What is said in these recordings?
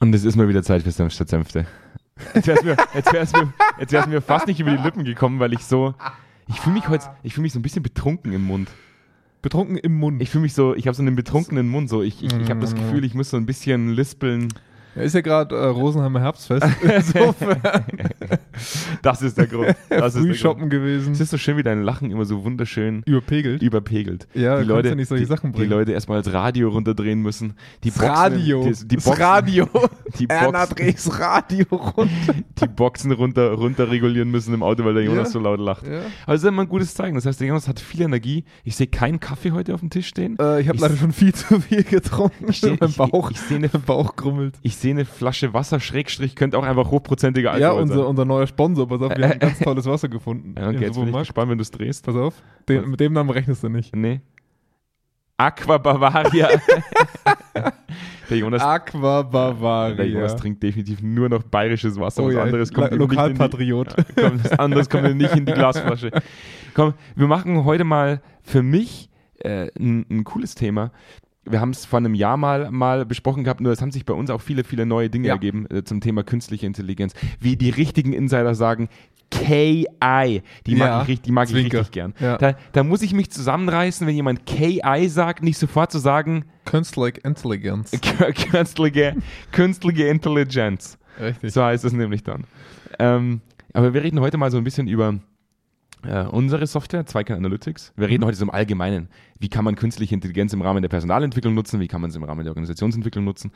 Und es ist mal wieder Zeit für Senf statt Senfte. Jetzt wäre es mir, jetzt wär's mir, jetzt wär's mir fast nicht über die Lippen gekommen, weil ich so. Ich fühle mich heute, ich fühle mich so ein bisschen betrunken im Mund. Betrunken im Mund. Ich fühle mich so, ich habe so einen betrunkenen Mund. So, ich, ich, ich habe das Gefühl, ich muss so ein bisschen lispeln. Ja, ist ja gerade äh, Rosenheimer Herbstfest. Insofern. Das ist der Grund. Das ist der shoppen Grund. gewesen. Es ist so schön, wie dein Lachen immer so wunderschön Überpegelt. überpegelt. Ja, die Leute, ja nicht solche die, Sachen die bringen. Leute erstmal das Radio runterdrehen müssen. Die Das Boxen, Radio. Die, die das Boxen, Radio. Die Erna Boxen, dreh's Radio runter. die Boxen runter, runter regulieren müssen im Auto, weil der Jonas Ja. so laut lacht. Ja. Aber das ist immer ein gutes Zeichen. Das heißt, der Jonas hat viel Energie. Ich sehe keinen Kaffee heute auf dem Tisch stehen. Äh, ich habe Ich- leider schon viel zu viel getrunken. Ich seh- mein ich- Bauch, ich seh ne- mein Bauch grummelt. Ich eine Flasche Wasser, Schrägstrich, könnte auch einfach hochprozentiger Ja, Alkohol unser, sein. unser neuer Sponsor. Pass auf, wir haben ganz tolles Wasser gefunden. Ja, okay, jetzt bin ich gespannt, wenn du es drehst. Pass auf, den, mit dem Namen rechnest du nicht. Nee. Aqua Bavaria. der Jonas Aqua Bavaria. Der Jonas trinkt definitiv nur noch bayerisches Wasser. Oh was ja, anderes kommt Lo- ihm nicht in die, Lokalpatriot. kommt, was anderes kommt nicht in die Glasflasche. Komm, wir machen heute mal für mich äh, ein, ein cooles Thema. Wir haben es vor einem Jahr mal, mal besprochen gehabt, nur es haben sich bei uns auch viele, viele neue Dinge Ja. ergeben äh, zum Thema künstliche Intelligenz. Wie die richtigen Insider sagen, KI. Die mag Ja, ich, richtig, die mag ich richtig gern. Ja. Da, da muss ich mich zusammenreißen, wenn jemand KI sagt, nicht sofort zu sagen, Künstliche Intelligenz. künstliche, künstliche Intelligenz. Richtig. So heißt es nämlich dann. Ähm, aber wir reden heute mal so ein bisschen über äh, unsere Software, Zweikern Analytics. Wir reden heute so im Allgemeinen. Wie kann man künstliche Intelligenz im Rahmen der Personalentwicklung nutzen? Wie kann man es im Rahmen der Organisationsentwicklung nutzen?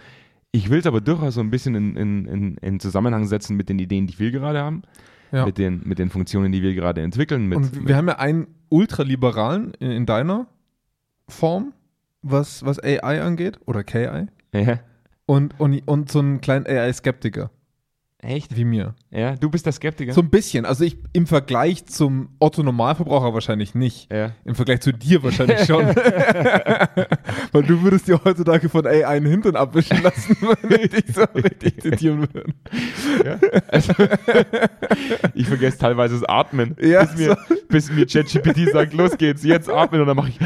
Ich will es aber durchaus so ein bisschen in, in, in, in Zusammenhang setzen mit den Ideen, die wir gerade haben, Ja. mit, den, mit den Funktionen, die wir gerade entwickeln. Mit, Und wir haben ja einen ultraliberalen in, in deiner Form, was, was AI angeht, oder KI, ja. und, und, und so einen kleinen AI-Skeptiker Echt? wie mir. Ja, du bist der Skeptiker. So ein bisschen. Also ich im Vergleich zum Otto-Normalverbraucher wahrscheinlich nicht. ja. Im Vergleich zu dir wahrscheinlich schon. Weil du würdest dir heutzutage von AI einen Hintern abwischen lassen, wenn ich dich so richtig zitieren würde. Ja. Also, ich vergesse teilweise das Atmen. Ja, bis, mir, bis mir ChatGPT sagt, los geht's, jetzt atmen und dann mache ich.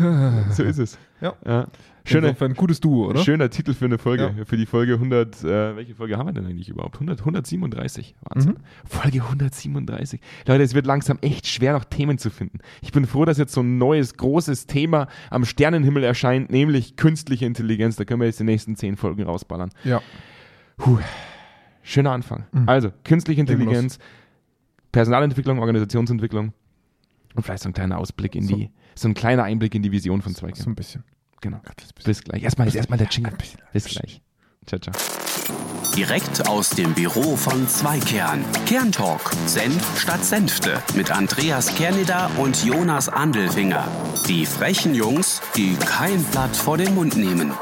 So ist es. Ja. ja. Schöne, Insofern ein gutes Duo, oder? schöner Titel für eine Folge, Ja. für die Folge 100. Äh, welche Folge haben wir denn eigentlich überhaupt? 100, 137. Wahnsinn. Mhm. Folge 137. Leute, es wird langsam echt schwer, noch Themen zu finden. Ich bin froh, dass jetzt so ein neues, großes Thema am Sternenhimmel erscheint, nämlich künstliche Intelligenz. Da können wir jetzt die nächsten zehn Folgen rausballern. Ja. Puh, schöner Anfang. Mhm. Also, künstliche Intelligenz, Personalentwicklung, Organisationsentwicklung und vielleicht so ein kleiner Ausblick in So. die, so ein kleiner Einblick in die Vision von Zweikern. So ein bisschen. Genau. Bis gleich. Erstmal, erstmal der Jingle. Bis gleich. Ciao, ciao. Direkt aus dem Büro von Zweikern. Kerntalk. Senf statt Senfte. Mit Andreas Kerneder und Jonas Andelfinger. Die frechen Jungs, die kein Blatt vor den Mund nehmen.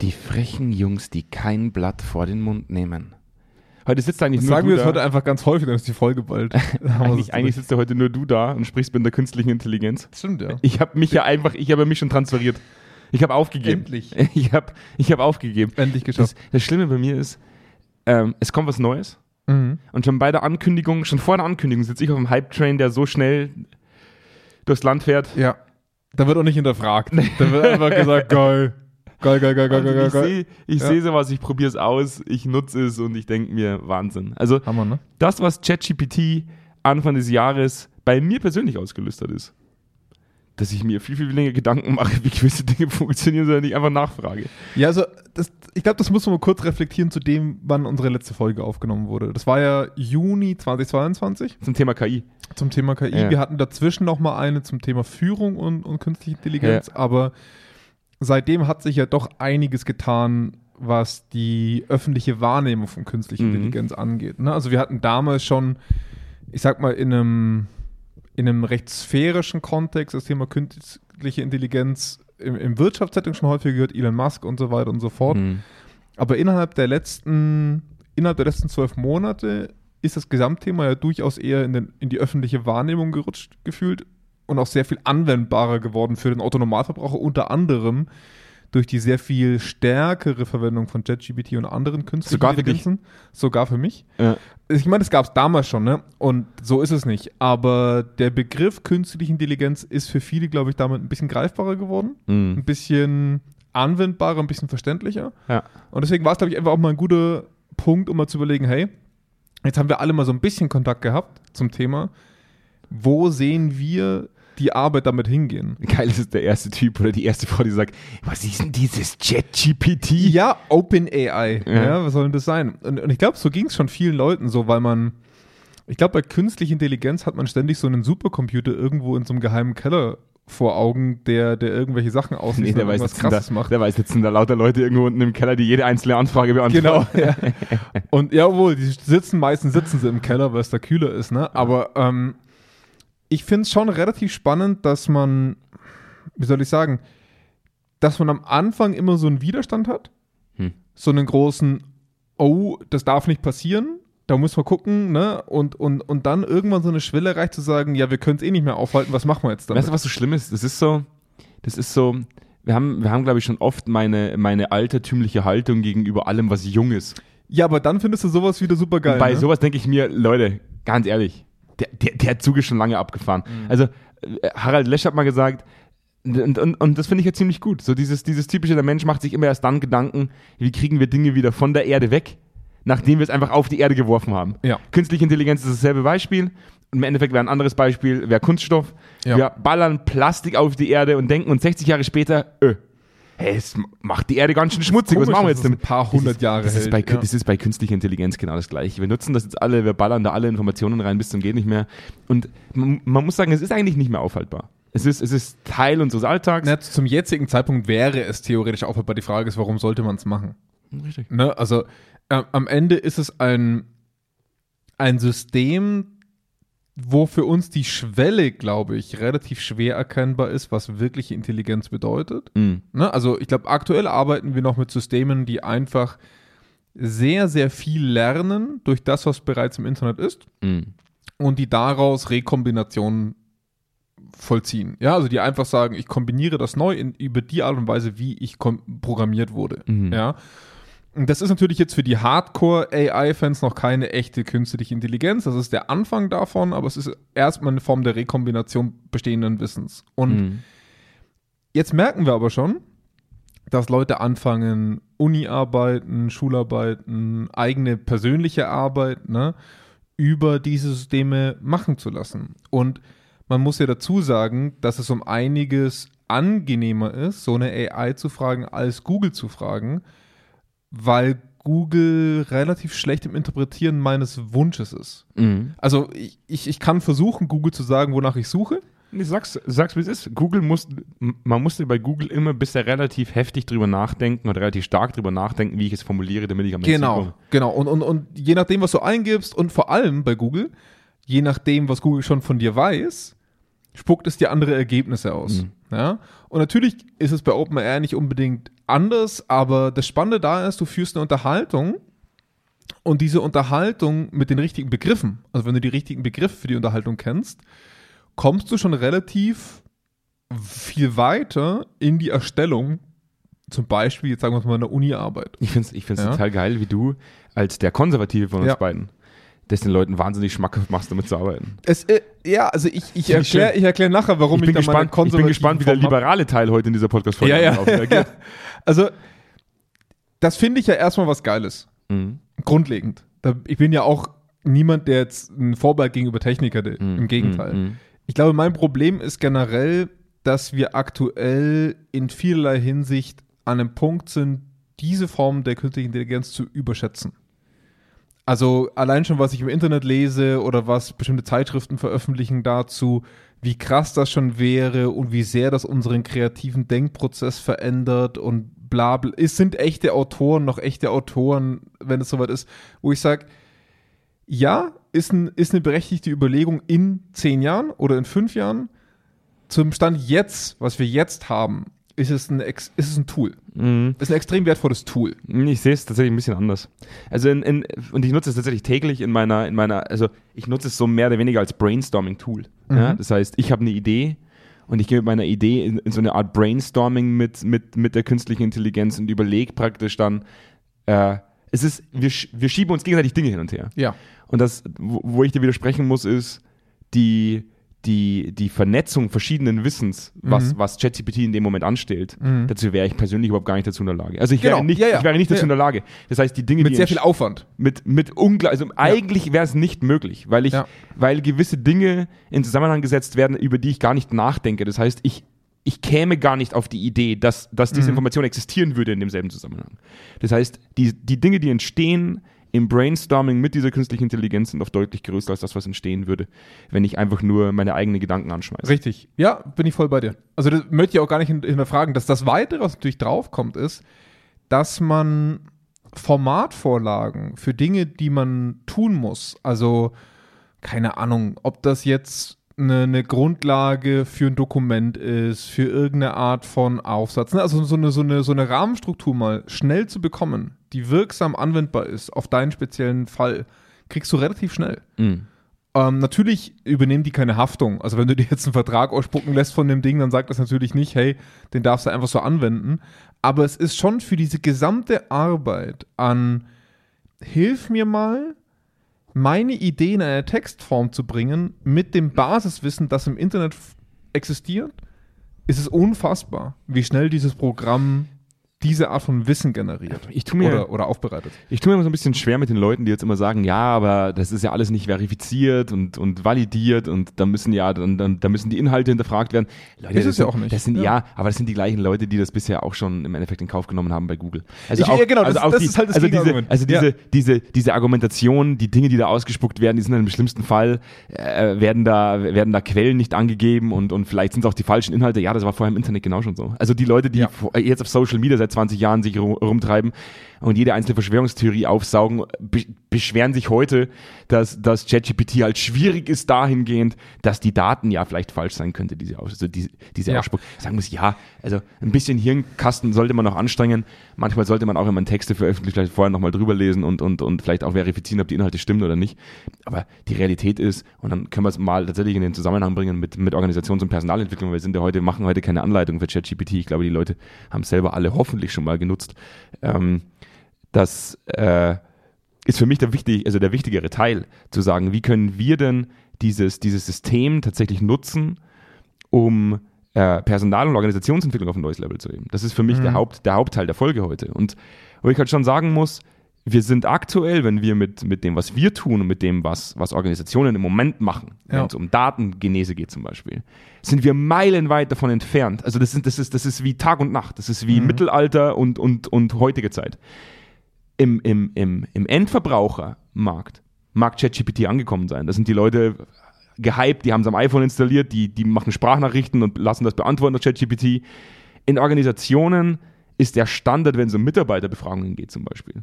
Die frechen Jungs, die kein Blatt vor den Mund nehmen. Heute sitzt eigentlich Das nur sagen du wir jetzt da. heute einfach ganz häufig, dann ist die Folge bald. Eigentlich, eigentlich sitzt ja heute nur du da und sprichst mit der künstlichen Intelligenz. Stimmt, ja. Ich habe mich ja einfach, ich habe mich schon transferiert. Ich habe aufgegeben. Endlich. Ich habe ich hab aufgegeben. Endlich Das, geschafft. das Schlimme bei mir ist, ähm, es kommt was Neues Mhm. und schon bei der Ankündigung, schon vor der Ankündigung sitze ich auf dem Hype-Train, der so schnell durchs Land fährt. Ja. Da wird auch nicht hinterfragt. Da wird einfach gesagt, geil. Geil, geil, geil, geil, Also geil, ich geil. sehe ich Ja. seh sowas, ich probiere es aus, ich nutze es und ich denke mir, Wahnsinn. Also Hammer, ne? das, was ChatGPT Anfang des Jahres bei mir persönlich ausgelöst hat, ist, dass ich mir viel, viel länger Gedanken mache, wie gewisse Dinge funktionieren, sondern ich einfach nachfrage. Ja, also das, ich glaube, das muss man mal kurz reflektieren zu dem, wann unsere letzte Folge aufgenommen wurde. Das war ja Juni 2022 Zum Thema KI. zum Thema KI. Ja. Wir hatten dazwischen noch mal eine zum Thema Führung und, und künstliche Intelligenz, aber seitdem hat sich ja doch einiges getan, was die öffentliche Wahrnehmung von künstlicher Mhm. Intelligenz angeht. Ne? Also wir hatten damals schon, ich sag mal, in einem, in einem recht sphärischen Kontext das Thema künstliche Intelligenz im, im Wirtschaftssetting schon häufig gehört, Elon Musk und so weiter und so fort. Mhm. Aber innerhalb der letzten, innerhalb der letzten zwölf Monate ist das Gesamtthema ja durchaus eher in, den, in die öffentliche Wahrnehmung gerutscht gefühlt und auch sehr viel anwendbarer geworden für den Autonormalverbraucher, unter anderem durch die sehr viel stärkere Verwendung von JetGPT und anderen künstlichen Sogar für. Sogar für mich. Ja. Ich meine, das gab es damals schon, ne? Und so ist es nicht. Aber der Begriff künstliche Intelligenz ist für viele, glaube ich, damit ein bisschen greifbarer geworden Mhm. ein bisschen anwendbarer, ein bisschen verständlicher. Ja. Und deswegen war es, glaube ich, einfach auch mal ein guter Punkt, um mal zu überlegen, hey, jetzt haben wir alle mal so ein bisschen Kontakt gehabt zum Thema. Wo sehen wir die Arbeit damit hingehen? Geil ist der erste Typ oder die erste Frau, die sagt, was ist denn dieses Chat-GPT? Ja, OpenAI. Ja. Ja. was soll denn das sein? Und, und ich glaube, so ging es schon vielen Leuten so, weil man, ich glaube, bei künstlicher Intelligenz hat man ständig so einen Supercomputer irgendwo in so einem geheimen Keller vor Augen, der, der irgendwelche Sachen aussieht Nee, der und weiß, krasses da, macht. der weiß, jetzt sind da lauter Leute irgendwo unten im Keller, die jede einzelne Anfrage beantworten. Genau, ja. Und jawohl, die sitzen, meistens sitzen sie im Keller, weil es da kühler ist, ne? Aber ähm, ich finde es schon relativ spannend, dass man, wie soll ich sagen, dass man am Anfang immer so einen Widerstand hat. Hm. So einen großen, oh, das darf nicht passieren. Da muss man gucken, ne? Und, und, und dann irgendwann so eine Schwelle erreicht zu sagen, ja, wir können es eh nicht mehr aufhalten, was machen wir jetzt damit? Weißt du, was so schlimm ist? Das ist so, das ist so, wir haben, wir haben glaube ich, schon oft meine, meine altertümliche Haltung gegenüber allem, was jung ist. ja, aber dann findest du sowas wieder super geil. Und bei ne? sowas denke ich mir, Leute, ganz ehrlich, der, der, der Zug ist schon lange abgefahren. Mhm. Also, äh, Harald Lesch hat mal gesagt, und, und, und das finde ich ja ziemlich gut. So dieses, dieses typische, der Mensch macht sich immer erst dann Gedanken, wie kriegen wir Dinge wieder von der Erde weg, nachdem wir es einfach auf die Erde geworfen haben. Ja. Künstliche Intelligenz ist dasselbe Beispiel. Und Im Endeffekt wäre ein anderes Beispiel, wäre Kunststoff. Ja. Wir ballern Plastik auf die Erde und denken uns 60 Jahre später, öh, hey, es macht die Erde ganz schön schmutzig, was komisch, machen wir jetzt damit? ein paar hundert ist, Jahre das ist, bei, ja. das ist bei künstlicher Intelligenz genau das gleiche. Wir nutzen das jetzt alle, wir ballern da alle Informationen rein bis zum geht nicht mehr. Und man, man muss sagen, es ist eigentlich nicht mehr aufhaltbar. Es ist, es ist Teil unseres Alltags. Na, zum jetzigen Zeitpunkt wäre es theoretisch aufhaltbar. Die Frage ist, warum sollte man es machen? Richtig. Ne? Also äh, am Ende ist es ein, ein System, wo für uns die Schwelle, glaube ich, relativ schwer erkennbar ist, was wirkliche Intelligenz bedeutet. Mhm. Ne? Also ich glaube, aktuell arbeiten wir noch mit Systemen, die einfach sehr, sehr viel lernen durch das, was bereits im Internet ist Mhm. und die daraus Rekombinationen vollziehen. Ja, also die einfach sagen, ich kombiniere das neu in, über die Art und Weise, wie ich programmiert wurde. Mhm. Ja. Das ist natürlich jetzt für die Hardcore-AI-Fans noch keine echte künstliche Intelligenz. Das ist der Anfang davon, aber es ist erstmal eine Form der Rekombination bestehenden Wissens. Und Mhm. Jetzt merken wir aber schon, dass Leute anfangen, Uni-Arbeiten, Schularbeiten, eigene persönliche Arbeit ne, über diese Systeme machen zu lassen. Und man muss ja dazu sagen, dass es um einiges angenehmer ist, so eine AI zu fragen, als Google zu fragen, weil Google relativ schlecht im Interpretieren meines Wunsches ist. Mhm. Also ich, ich, ich kann versuchen, Google zu sagen, wonach ich suche. Nee, sag's, sag's wie es ist. Google muss, man musste bei Google immer bisher relativ heftig drüber nachdenken oder relativ stark drüber nachdenken, wie ich es formuliere, damit ich am Ende Genau, komme. genau. Und, und, und je nachdem, was du eingibst und vor allem bei Google, je nachdem, was Google schon von dir weiß, spuckt es dir andere Ergebnisse aus. Mhm. Ja? Und natürlich ist es bei OpenAI nicht unbedingt anders, aber das Spannende da ist, du führst eine Unterhaltung und diese Unterhaltung mit den richtigen Begriffen, also wenn du die richtigen Begriffe für die Unterhaltung kennst, kommst du schon relativ viel weiter in die Erstellung, zum Beispiel, jetzt sagen wir mal, einer Uni-Arbeit. Ich finde es ich find's Ja. total geil, wie du als der Konservative von uns Ja. beiden das den Leuten wahnsinnig schmackhaft machst, damit zu arbeiten. Es, äh, ja, also ich, ich ich erkläre ich erklär nachher, warum ich, bin da meine gespannt, ich bin gespannt, wie der liberale Teil heute in dieser Podcast-Folge Ja, ja. Also, das finde ich ja erstmal was Geiles. Mhm. Grundlegend. Da, ich bin ja auch niemand, der jetzt ein Vorbild gegenüber Technik hatte. Mhm. Im Gegenteil. Mhm. Ich glaube, mein Problem ist generell, dass wir aktuell in vielerlei Hinsicht an einem Punkt sind, diese Form der künstlichen Intelligenz zu überschätzen. Also allein schon, was ich im Internet lese oder was bestimmte Zeitschriften veröffentlichen dazu, wie krass das schon wäre und wie sehr das unseren kreativen Denkprozess verändert und bla bla. Es sind echte Autoren, noch echte Autoren, wenn es soweit ist, wo ich sage, ja, ist, ein, ist eine berechtigte Überlegung in zehn Jahren oder in fünf Jahren. Zum Stand jetzt, was wir jetzt haben, ist es ein, Ex- ist es ein Tool. Mhm. Ist ein extrem wertvolles Tool. Ich sehe es tatsächlich ein bisschen anders. Also in, in, und ich nutze es tatsächlich täglich in meiner, in meiner, also ich nutze es so mehr oder weniger als Brainstorming-Tool. Ja? Das heißt, ich habe eine Idee und ich gehe mit meiner Idee in, in so eine Art Brainstorming mit, mit, mit der künstlichen Intelligenz und überlege praktisch dann, äh, es ist, wir, wir schieben uns gegenseitig Dinge hin und her. Ja. Und das, wo, wo ich dir widersprechen muss, ist, die, die, die Vernetzung verschiedenen Wissens, was, Mhm. was ChatGPT in dem Moment anstellt, Mhm. dazu wäre ich persönlich überhaupt gar nicht dazu in der Lage. Also ich Genau, wäre nicht, ja, ja. ich wäre nicht dazu Ja, in der Lage. Das heißt, die Dinge, Mit die sehr viel Aufwand. mit, mit ungleich, also eigentlich wäre es nicht möglich, weil ich, weil gewisse Dinge in Zusammenhang gesetzt werden, über die ich gar nicht nachdenke. Das heißt, ich, ich käme gar nicht auf die Idee, dass, dass diese Mhm. Information existieren würde in demselben Zusammenhang. Das heißt, die, die Dinge, die entstehen im Brainstorming mit dieser künstlichen Intelligenz sind oft deutlich größer als das, was entstehen würde, wenn ich einfach nur meine eigenen Gedanken anschmeiße. Richtig. Ja, bin ich voll bei dir. Also das möchte ich auch gar nicht hin- hinterfragen. Dass das Weitere, was natürlich draufkommt, ist, dass man Formatvorlagen für Dinge, die man tun muss, also keine Ahnung, ob das jetzt eine, eine Grundlage für ein Dokument ist, für irgendeine Art von Aufsatz, ne? also so eine, so, eine, so eine Rahmenstruktur mal schnell zu bekommen, die wirksam anwendbar ist auf deinen speziellen Fall, kriegst du relativ schnell. Mhm. Ähm, natürlich übernehmen die keine Haftung. Also wenn du dir jetzt einen Vertrag ausspucken lässt von dem Ding, dann sagt das natürlich nicht, hey, den darfst du einfach so anwenden. Aber es ist schon für diese gesamte Arbeit an, hilf mir mal, meine Idee in eine Textform zu bringen, mit dem Basiswissen, das im Internet existiert, ist es unfassbar, wie schnell dieses Programm diese Art von Wissen generiert Ich tue mir, oder, oder aufbereitet. Ich tue mir immer so ein bisschen schwer mit den Leuten, die jetzt immer sagen, ja, aber das ist ja alles nicht verifiziert und, und validiert und da müssen ja, dann, dann, da müssen die Inhalte hinterfragt werden. Leute, Ist das es ja auch nicht. Das sind, ja. Ja. aber das sind die gleichen Leute, die das bisher auch schon im Endeffekt in Kauf genommen haben bei Google. Also Ich- auch, ja, genau, also das- auch das die, ist halt das also diese, also diese, Ja. diese, diese Argumentation, die Dinge, die da ausgespuckt werden, die sind dann im schlimmsten Fall, äh, werden da, werden da Quellen nicht angegeben und, und vielleicht sind es auch die falschen Inhalte. Ja, das war vorher im Internet genau schon so. Also die Leute, die jetzt auf Social Media seit 20 Jahren sich rum, rumtreiben und jede einzelne Verschwörungstheorie aufsaugen, be beschweren sich heute, dass, dass ChatGPT halt schwierig ist dahingehend, dass die Daten ja vielleicht falsch sein könnte, diese, also diese, diese Ja. Ausspuck. Sagen muss, ja, also ein bisschen Hirnkasten sollte man noch anstrengen. Manchmal sollte man auch, wenn man Texte veröffentlicht, vielleicht vorher nochmal drüber lesen und, und, und vielleicht auch verifizieren, ob die Inhalte stimmen oder nicht. Aber die Realität ist, und dann können wir es mal tatsächlich in den Zusammenhang bringen mit, mit Organisations- und Personalentwicklung, weil wir sind ja heute, machen heute keine Anleitung für ChatGPT. Ich glaube, die Leute haben es selber alle hoffentlich schon mal genutzt. Ähm, das äh, ist für mich der, wichtig, also der wichtigere Teil, zu sagen, wie können wir denn dieses, dieses System tatsächlich nutzen, um äh, Personal- und Organisationsentwicklung auf ein neues Level zu heben. Das ist für mich Mhm. der, Haupt, der Hauptteil der Folge heute. Und wo ich halt schon sagen muss, wir sind aktuell, wenn wir mit, mit dem, was wir tun und mit dem, was, was Organisationen im Moment machen, Ja. wenn es um Datengenese geht zum Beispiel, sind wir meilenweit davon entfernt. Also das, sind, das, ist, das ist wie Tag und Nacht. Das ist wie Mhm. Mittelalter und, und, und heutige Zeit. Im, im, im, Im Endverbrauchermarkt mag ChatGPT angekommen sein. Das sind die Leute gehypt, die haben es am iPhone installiert, die, die machen Sprachnachrichten und lassen das beantworten durch ChatGPT. In Organisationen ist der Standard, wenn es um Mitarbeiterbefragungen geht zum Beispiel,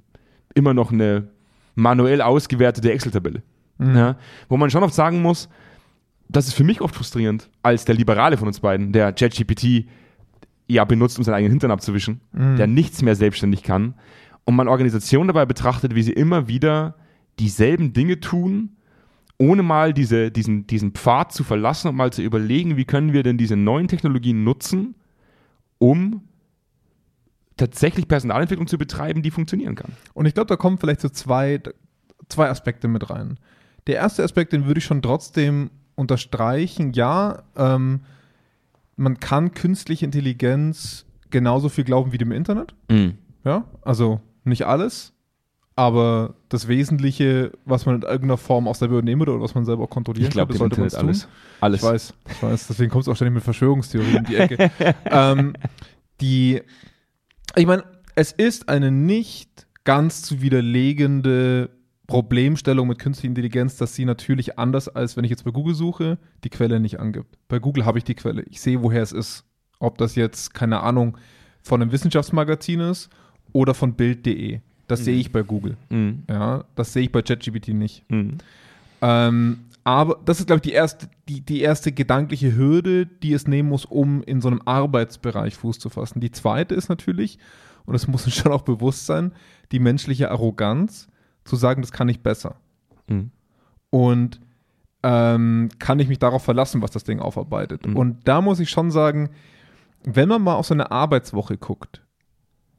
immer noch eine manuell ausgewertete Excel-Tabelle. Ja, wo man schon oft sagen muss, das ist für mich oft frustrierend, als der Liberale von uns beiden, der ChatGPT ja benutzt, um seinen eigenen Hintern abzuwischen, der nichts mehr selbstständig kann und man Organisationen dabei betrachtet, wie sie immer wieder dieselben Dinge tun, ohne mal diese, diesen, diesen Pfad zu verlassen und mal zu überlegen, wie können wir denn diese neuen Technologien nutzen, um tatsächlich Personalentwicklung zu betreiben, die funktionieren kann. Und ich glaube, da kommen vielleicht so zwei, zwei Aspekte mit rein. Der erste Aspekt, den würde ich schon trotzdem unterstreichen. Ja, ähm, man kann künstliche Intelligenz genauso viel glauben wie dem Internet. Ja, also nicht alles, aber das Wesentliche, was man in irgendeiner Form auch selber übernehmen oder was man selber auch kontrollieren Ich kann, dem das sollte man tun. alles. Alles. Ich weiß, ich weiß, deswegen kommst du auch ständig mit Verschwörungstheorien um die Ecke. ähm, die, ich meine, es ist eine nicht ganz zu widerlegende Problemstellung mit künstlicher Intelligenz, dass sie natürlich anders als wenn ich jetzt bei Google suche, die Quelle nicht angibt. Bei Google habe ich die Quelle. Ich sehe, woher es ist. Ob das jetzt, keine Ahnung, von einem Wissenschaftsmagazin ist oder von Bild.de. Das sehe ich bei Google. Mhm. Ja, das sehe ich bei ChatGPT nicht. Mhm. Ähm, aber das ist, glaube ich, die erste, die, die erste gedankliche Hürde, die es nehmen muss, um in so einem Arbeitsbereich Fuß zu fassen. Die zweite ist natürlich, und das muss uns schon auch bewusst sein, die menschliche Arroganz, zu sagen, das kann ich besser. Mhm. Und ähm, kann ich mich darauf verlassen, was das Ding aufarbeitet. Mhm. Und da muss ich schon sagen, wenn man mal auf so eine Arbeitswoche guckt,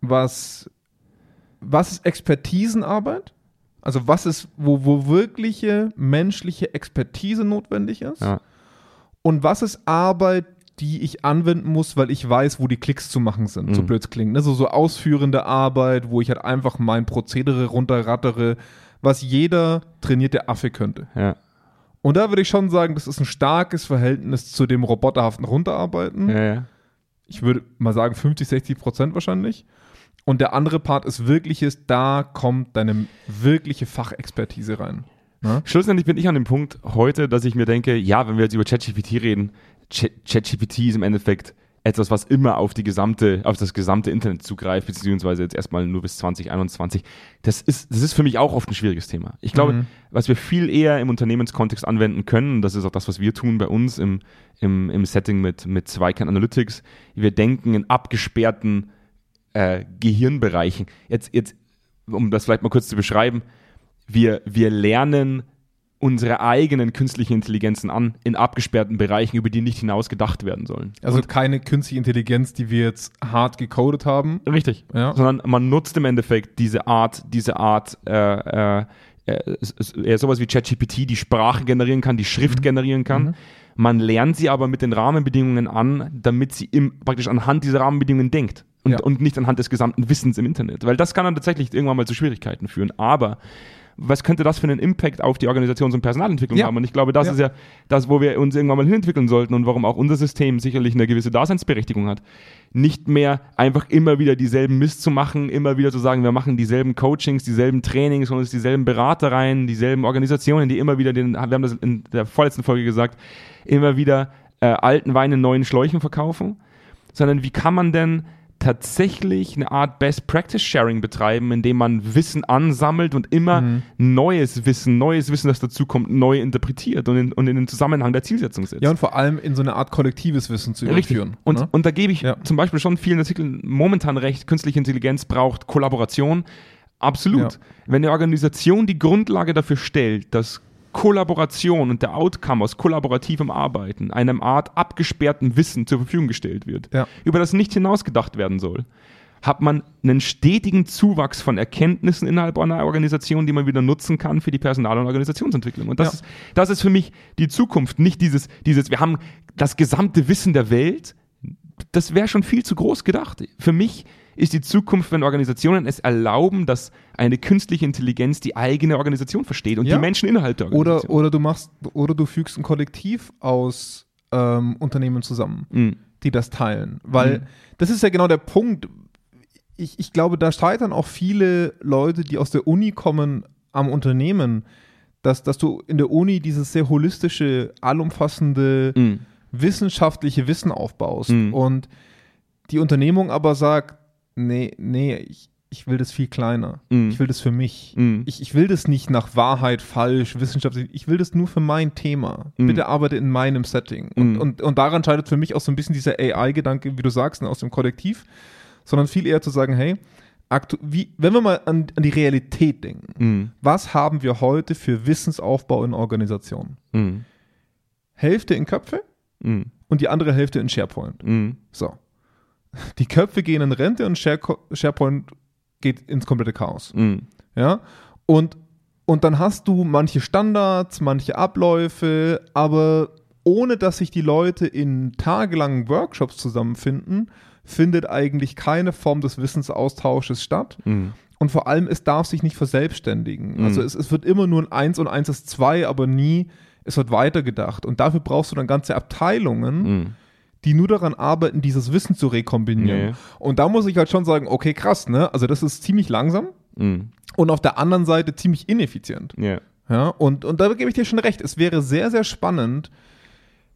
was, was ist Expertisenarbeit? Also was ist, wo, wo wirkliche menschliche Expertise notwendig ist? Ja. und was ist Arbeit, die ich anwenden muss, weil ich weiß, wo die Klicks zu machen sind, so Mhm. blöd es klingt. Ne? So, so ausführende Arbeit, wo ich halt einfach mein Prozedere runterrattere, was jeder trainierte Affe könnte. Ja. Und da würde ich schon sagen, das ist ein starkes Verhältnis zu dem roboterhaften Runterarbeiten. Ja, ja. Ich würde mal sagen 50, 60 Prozent wahrscheinlich. Und der andere Part ist wirkliches, da kommt deine wirkliche Fachexpertise rein. Ne? Schlussendlich bin ich an dem Punkt heute, dass ich mir denke, ja, wenn wir jetzt über ChatGPT reden, Ch- ChatGPT ist im Endeffekt etwas, was immer auf die gesamte, auf das gesamte Internet zugreift, beziehungsweise jetzt erstmal nur bis 2021. Das ist, das ist für mich auch oft ein schwieriges Thema. Ich glaube, Mhm. was wir viel eher im Unternehmenskontext anwenden können, das ist auch das, was wir tun bei uns im, im, im Setting mit, mit Zweikern Analytics. Wir denken in abgesperrten äh, Gehirnbereichen. Jetzt, jetzt, um das vielleicht mal kurz zu beschreiben, wir, wir lernen unsere eigenen künstlichen Intelligenzen an in abgesperrten Bereichen, über die nicht hinaus gedacht werden sollen. Also keine künstliche Intelligenz, die wir jetzt hart gecodet haben. Richtig. Ja. Sondern man nutzt im Endeffekt diese Art, diese Art, äh, äh, äh, sowas wie ChatGPT, die Sprache generieren kann, die Mhm. Schrift generieren kann. Man lernt sie aber mit den Rahmenbedingungen an, damit sie im, praktisch anhand dieser Rahmenbedingungen denkt. Und, Ja. und nicht anhand des gesamten Wissens im Internet. Weil das kann dann tatsächlich irgendwann mal zu Schwierigkeiten führen. Aber was könnte das für einen Impact auf die Organisations- und Personalentwicklung Ja. haben? Und ich glaube, das Ja. ist ja das, wo wir uns irgendwann mal hinentwickeln sollten und warum auch unser System sicherlich eine gewisse Daseinsberechtigung hat. Nicht mehr einfach immer wieder dieselben Mist zu machen, immer wieder zu sagen, wir machen dieselben Coachings, dieselben Trainings und dieselben Beratereien, dieselben Organisationen, die immer wieder den, wir haben das in der vorletzten Folge gesagt, immer wieder äh, alten Wein in neuen Schläuchen verkaufen, sondern wie kann man denn tatsächlich eine Art Best Practice Sharing betreiben, indem man Wissen ansammelt und immer Mhm. neues Wissen, neues Wissen, das dazukommt, neu interpretiert und in, und in den Zusammenhang der Zielsetzung setzt. Ja, und vor allem in so eine Art kollektives Wissen zu Richtig. überführen. Und, ne? und da gebe ich Ja. zum Beispiel schon vielen Artikeln momentan recht, künstliche Intelligenz braucht Kollaboration. Absolut. Ja. Wenn eine Organisation die Grundlage dafür stellt, dass Kollaboration und der Outcome aus kollaborativem Arbeiten einem Art abgesperrten Wissen zur Verfügung gestellt wird, Ja. über das nicht hinausgedacht werden soll, hat man einen stetigen Zuwachs von Erkenntnissen innerhalb einer Organisation, die man wieder nutzen kann für die Personal- und Organisationsentwicklung. Und das, Ja. ist, das ist für mich die Zukunft, nicht dieses, dieses, wir haben das gesamte Wissen der Welt, das wäre schon viel zu groß gedacht. Für mich ist die Zukunft, wenn Organisationen es erlauben, dass eine künstliche Intelligenz die eigene Organisation versteht und Ja. die Menschen innerhalb der Oder, Organisation. oder du machst, oder du fügst ein Kollektiv aus ähm, Unternehmen zusammen, Mhm. die das teilen. Weil Mhm. das ist ja genau der Punkt. Ich, ich glaube, da scheitern auch viele Leute, die aus der Uni kommen, am Unternehmen, dass, dass du in der Uni dieses sehr holistische, allumfassende, Mhm. wissenschaftliche Wissen aufbaust Mhm. und die Unternehmung aber sagt, nee, nee, ich, ich will das viel kleiner. Mhm. Ich will das für mich. Mhm. Ich, ich will das nicht nach Wahrheit, falsch, wissenschaftlich. Ich will das nur für mein Thema. Mhm. Bitte arbeite in meinem Setting. Und, Mhm. und, und daran scheidet für mich auch so ein bisschen dieser AI-Gedanke, wie du sagst, ne, aus dem Kollektiv, sondern viel eher zu sagen, hey, wie, wenn wir mal an, an die Realität denken, Mhm. was haben wir heute für Wissensaufbau in Organisationen? Mhm. Hälfte in Köpfe und die andere Hälfte in SharePoint. So. Die Köpfe gehen in Rente und Share SharePoint geht ins komplette Chaos. Mhm. Ja. Und, und dann hast du manche Standards, manche Abläufe, aber ohne dass sich die Leute in tagelangen Workshops zusammenfinden, findet eigentlich keine Form des Wissensaustausches statt. Mhm. Und vor allem, es darf sich nicht verselbstständigen. Mhm. Also es, es wird immer nur ein 1 und 1 ist 2, aber nie, es wird weitergedacht. Und dafür brauchst du dann ganze Abteilungen, Mhm. Die nur daran arbeiten, dieses Wissen zu rekombinieren. Ja. Und da muss ich halt schon sagen, okay, krass, ne? Also das ist ziemlich langsam Mhm. und auf der anderen Seite ziemlich ineffizient. Ja. Ja, und, und da gebe ich dir schon recht. Es wäre sehr, sehr spannend.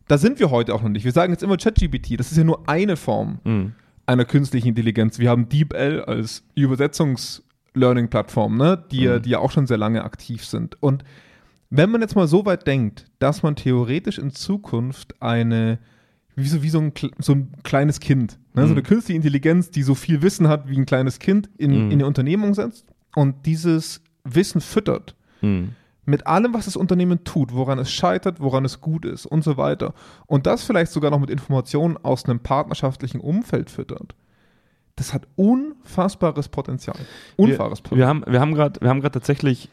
Da sind wir heute auch noch nicht. Wir sagen jetzt immer ChatGPT. Das ist ja nur eine Form Mhm. einer künstlichen Intelligenz. Wir haben DeepL als Übersetzungs-Learning-Plattform, ne? die, Mhm. die ja auch schon sehr lange aktiv sind. Und wenn man jetzt mal so weit denkt, dass man theoretisch in Zukunft eine, wie so, wie so, ein, so ein kleines Kind, ne? so Mhm. eine künstliche Intelligenz, die so viel Wissen hat wie ein kleines Kind, in, Mhm. in eine Unternehmung setzt und dieses Wissen füttert Mhm. mit allem, was das Unternehmen tut, woran es scheitert, woran es gut ist und so weiter. Und das vielleicht sogar noch mit Informationen aus einem partnerschaftlichen Umfeld füttert. Das hat unfassbares Potenzial. Unfassbares Potenzial. wir haben, wir haben gerade, wir haben gerade tatsächlich,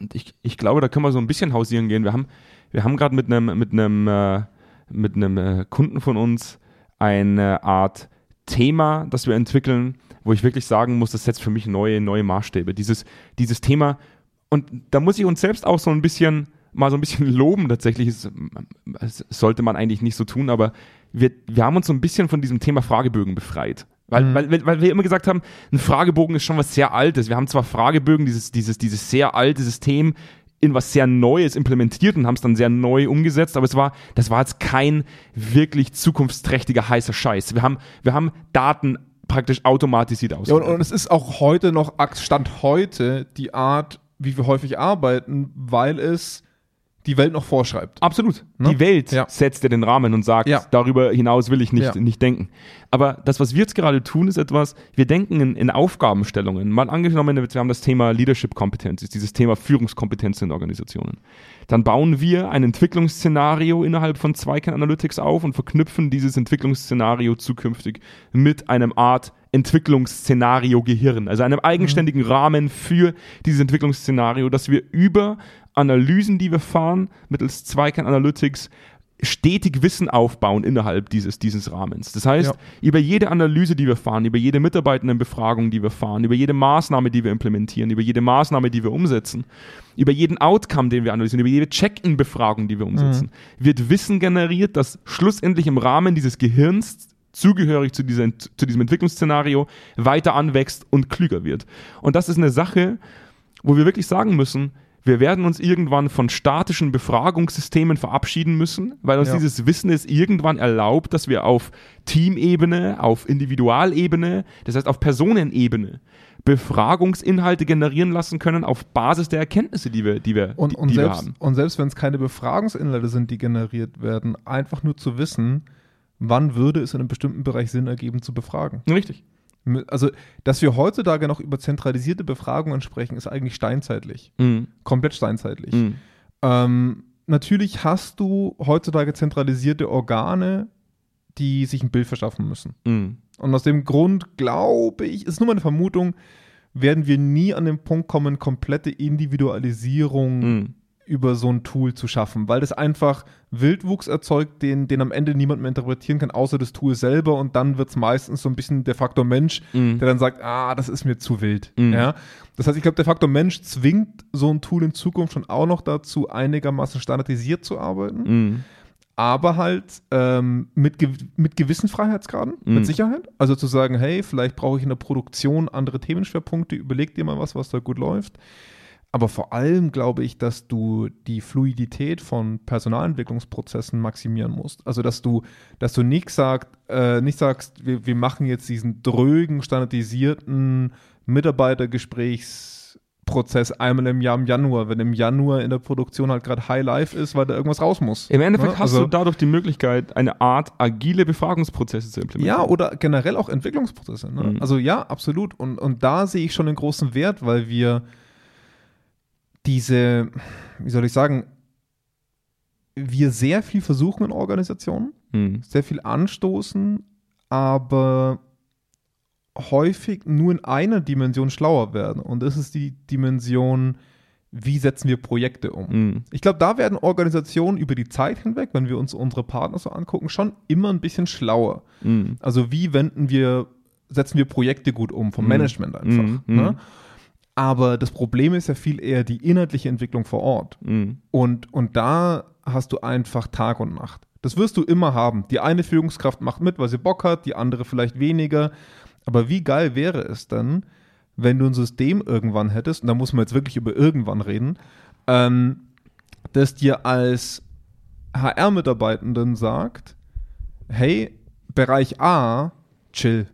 und ich, ich glaube, da können wir so ein bisschen hausieren gehen. Wir haben, wir haben gerade mit einem, mit einem, äh, mit einem äh, Kunden von uns eine Art Thema, das wir entwickeln, wo ich wirklich sagen muss, das setzt für mich neue, neue Maßstäbe. Dieses, dieses Thema, und da muss ich uns selbst auch so ein bisschen, mal so ein bisschen loben tatsächlich, das, das sollte man eigentlich nicht so tun, aber wir, wir haben uns so ein bisschen von diesem Thema Fragebögen befreit. Weil, Mhm. weil, weil wir immer gesagt haben, ein Fragebogen ist schon was sehr Altes. Wir haben zwar Fragebögen, dieses, dieses, dieses sehr alte System, in was sehr Neues implementiert und haben es dann sehr neu umgesetzt, aber es war, das war jetzt kein wirklich zukunftsträchtiger heißer Scheiß. Wir haben, wir haben Daten praktisch automatisiert Ja, und, und es ist auch heute noch, Stand heute, die Art, wie wir häufig arbeiten, weil es die Welt noch vorschreibt. Absolut. Ne? Die Welt Ja. setzt ja den Rahmen und sagt, Ja. darüber hinaus will ich nicht, Ja. nicht denken. Aber das, was wir jetzt gerade tun, ist etwas, wir denken in, in Aufgabenstellungen. Mal angenommen, wir haben das Thema Leadership Competencies, dieses Thema Führungskompetenz in Organisationen. Dann bauen wir ein Entwicklungsszenario innerhalb von Zweikern Analytics auf und verknüpfen dieses Entwicklungsszenario zukünftig mit einem Art Entwicklungsszenario Gehirn, also einem eigenständigen Rahmen für dieses Entwicklungsszenario, dass wir über Analysen, die wir fahren, mittels Zweikern Analytics stetig Wissen aufbauen innerhalb dieses, dieses Rahmens. Das heißt, Ja. über jede Analyse, die wir fahren, über jede Mitarbeitendenbefragung, die wir fahren, über jede Maßnahme, die wir implementieren, über jede Maßnahme, die wir umsetzen, über jeden Outcome, den wir analysieren, über jede Check-in-Befragung, die wir umsetzen, wird Wissen generiert, das schlussendlich im Rahmen dieses Gehirns zugehörig zu, dieser, zu diesem Entwicklungsszenario weiter anwächst und klüger wird. Und das ist eine Sache, wo wir wirklich sagen müssen, wir werden uns irgendwann von statischen Befragungssystemen verabschieden müssen, weil uns Ja. dieses Wissen es irgendwann erlaubt, dass wir auf Teamebene, auf Individualebene, das heißt auf Personenebene, Befragungsinhalte generieren lassen können auf Basis der Erkenntnisse, die wir, die wir, Und, die, und, die wir selbst, haben. und selbst wenn es keine Befragungsinhalte sind, die generiert werden, einfach nur zu wissen, wann würde es in einem bestimmten Bereich Sinn ergeben zu befragen. Richtig. Also, dass wir heutzutage noch über zentralisierte Befragungen sprechen, ist eigentlich steinzeitlich. Mhm. Komplett steinzeitlich. Mhm. Ähm, natürlich hast du heutzutage zentralisierte Organe, die sich ein Bild verschaffen müssen. Mhm. Und aus dem Grund glaube ich, ist nur meine Vermutung, werden wir nie an den Punkt kommen, komplette Individualisierung Mhm. Über so ein Tool zu schaffen, weil das einfach Wildwuchs erzeugt, den, den am Ende niemand mehr interpretieren kann, außer das Tool selber und dann wird es meistens so ein bisschen der Faktor Mensch, Mhm. der dann sagt, ah, das ist mir zu wild. Mhm. Ja? Das heißt, ich glaube, der Faktor Mensch zwingt so ein Tool in Zukunft schon auch noch dazu, einigermaßen standardisiert zu arbeiten, Mhm. aber halt ähm, mit, gew mit gewissen Freiheitsgraden, Mhm. mit Sicherheit. Also zu sagen, hey, vielleicht brauche ich in der Produktion andere Themenschwerpunkte, überleg dir mal was, was da gut läuft. Aber vor allem glaube ich, dass du die Fluidität von Personalentwicklungsprozessen maximieren musst. Also dass du, dass du nicht, sagt, äh, nicht sagst, wir, wir machen jetzt diesen drögen, standardisierten Mitarbeitergesprächsprozess einmal im Jahr im Januar, wenn im Januar in der Produktion halt gerade High Life ist, weil da irgendwas raus muss. Im Endeffekt Ne? hast Also- du dadurch die Möglichkeit, eine Art agile Befragungsprozesse zu implementieren. Ja, oder generell auch Entwicklungsprozesse. Ne? Mhm. Also ja, absolut. Und, und da sehe ich schon einen großen Wert, weil wir diese, wie soll ich sagen, wir sehr viel versuchen in Organisationen, Mhm. sehr viel anstoßen, aber häufig nur in einer Dimension schlauer werden. Und das ist die Dimension, wie setzen wir Projekte um. Mhm. Ich glaube, da werden Organisationen über die Zeit hinweg, wenn wir uns unsere Partner so angucken, schon immer ein bisschen schlauer. Mhm. Also wie wenden wir, setzen wir Projekte gut um, vom Mhm. Management einfach. Mhm. Ne? Aber das Problem ist ja viel eher die inhaltliche Entwicklung vor Ort. Mhm. Und, und da hast du einfach Tag und Nacht. Das wirst du immer haben. Die eine Führungskraft macht mit, weil sie Bock hat, die andere vielleicht weniger. Aber wie geil wäre es dann, wenn du ein System irgendwann hättest, und da muss man jetzt wirklich über irgendwann reden, ähm, das dir als HR-Mitarbeitenden sagt, hey, Bereich A, chill.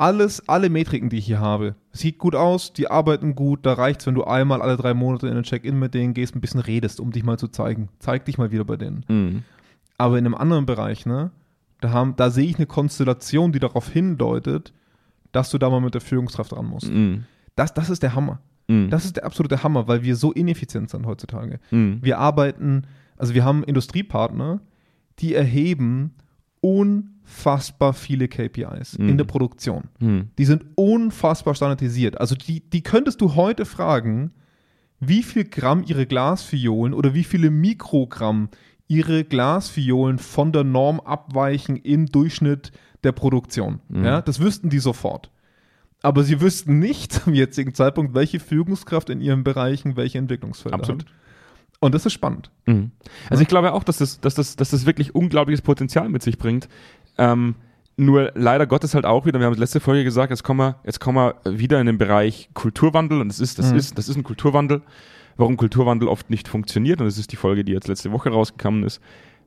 Alles, alle Metriken, die ich hier habe, sieht gut aus, die arbeiten gut, da reicht's, wenn du einmal alle drei Monate in ein Check-in mit denen gehst, ein bisschen redest, um dich mal zu zeigen. Zeig dich mal wieder bei denen. Mhm. Aber in einem anderen Bereich, ne, da, haben, da sehe ich eine Konstellation, die darauf hindeutet, dass du da mal mit der Führungskraft ran musst. Mhm. Das, das ist der Hammer. Mhm. Das ist der absolute Hammer, weil wir so ineffizient sind heutzutage. Mhm. Wir arbeiten, also wir haben Industriepartner, die erheben unfassbar viele KPIs Mhm. in der Produktion. Mhm. Die sind unfassbar standardisiert. Also die, die könntest du heute fragen, wie viel Gramm ihre Glasfiolen oder wie viele Mikrogramm ihre Glasfiolen von der Norm abweichen im Durchschnitt der Produktion. Mhm. Ja, das wüssten die sofort. Aber sie wüssten nicht zum jetzigen Zeitpunkt, welche Führungskraft in ihren Bereichen welche Entwicklungsfelder Absolut. hat. Und das ist spannend. Mhm. Also ich glaube auch, dass das, dass, das, dass das wirklich unglaubliches Potenzial mit sich bringt. Ähm, nur leider Gottes halt auch wieder, wir haben es letzte Folge gesagt, jetzt kommen wir, jetzt kommen wir wieder in den Bereich Kulturwandel und das ist, das Mhm. ist, das ist ein Kulturwandel. Warum Kulturwandel oft nicht funktioniert und das ist die Folge, die jetzt letzte Woche rausgekommen ist,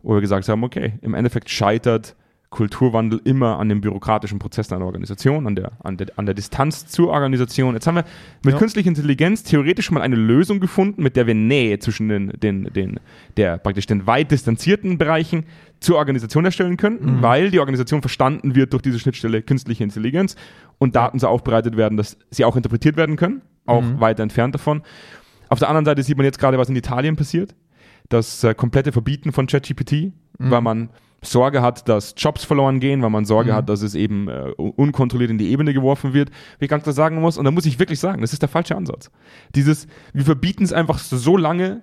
wo wir gesagt haben, okay, im Endeffekt scheitert Kulturwandel immer an dem bürokratischen Prozess einer Organisation, an der, an der, an der Distanz zur Organisation. Jetzt haben wir mit Ja. künstlicher Intelligenz theoretisch mal eine Lösung gefunden, mit der wir Nähe zwischen den, den, den, der praktisch den weit distanzierten Bereichen zur Organisation erstellen können, weil die Organisation verstanden wird durch diese Schnittstelle künstliche Intelligenz und Daten so aufbereitet werden, dass sie auch interpretiert werden können, auch weiter entfernt davon. Auf der anderen Seite sieht man jetzt gerade, was in Italien passiert. Das äh, komplette Verbieten von ChatGPT, weil man Sorge hat, dass Jobs verloren gehen, weil man Sorge hat, dass es eben äh, un- unkontrolliert in die Ebene geworfen wird. Wie ich ganz klar sagen muss, und da muss ich wirklich sagen, das ist der falsche Ansatz. Dieses, wir verbieten es einfach so lange,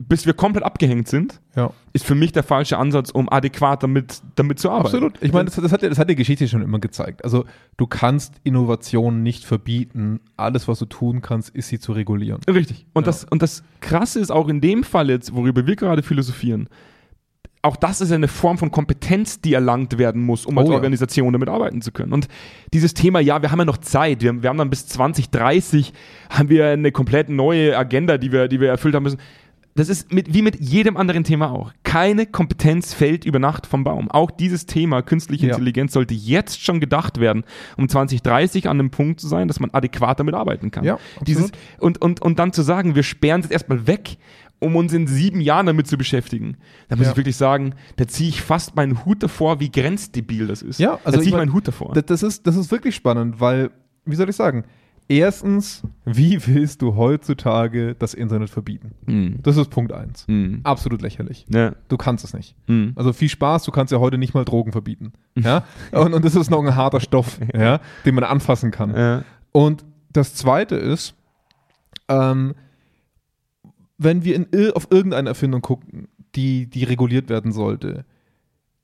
bis wir komplett abgehängt sind, Ja. ist für mich der falsche Ansatz, um adäquat damit, damit zu arbeiten. Absolut. Ich meine, das, das, hat, das hat die Geschichte schon immer gezeigt. Also du kannst Innovation nicht verbieten. Alles, was du tun kannst, ist sie zu regulieren. Richtig. Und, Ja. das, und das Krasse ist auch in dem Fall jetzt, worüber wir gerade philosophieren, auch das ist eine Form von Kompetenz, die erlangt werden muss, um als Oh. Organisation damit arbeiten zu können. Und dieses Thema, ja, wir haben ja noch Zeit, wir, wir haben dann bis 2030 haben wir eine komplett neue Agenda, die wir, die wir erfüllt haben müssen. Das ist mit, wie mit jedem anderen Thema auch. Keine Kompetenz fällt über Nacht vom Baum. Auch dieses Thema künstliche Ja. Intelligenz sollte jetzt schon gedacht werden, um 2030 an einem Punkt zu sein, dass man adäquat damit arbeiten kann. Ja, absolut. Dieses, und, und, und dann zu sagen, wir sperren es erstmal weg, um uns in sieben Jahren damit zu beschäftigen. Da muss Ja. ich wirklich sagen, da ziehe ich fast meinen Hut davor, wie grenzdebil das ist. Ja, da also ziehe ich ich mein, meinen Hut davor. Das, ist, das ist wirklich spannend, weil, wie soll ich sagen? Erstens, wie willst du heutzutage das Internet verbieten? Mhm. Das ist Punkt eins. Mhm. Absolut lächerlich. Ja. Du kannst es nicht. Mhm. Also viel Spaß, du kannst ja heute nicht mal Drogen verbieten. Ja? und, und das ist noch ein harter Stoff, ja, den man anfassen kann. Ja. Und das zweite ist, ähm, wenn wir in, auf irgendeine Erfindung gucken, die, die reguliert werden sollte,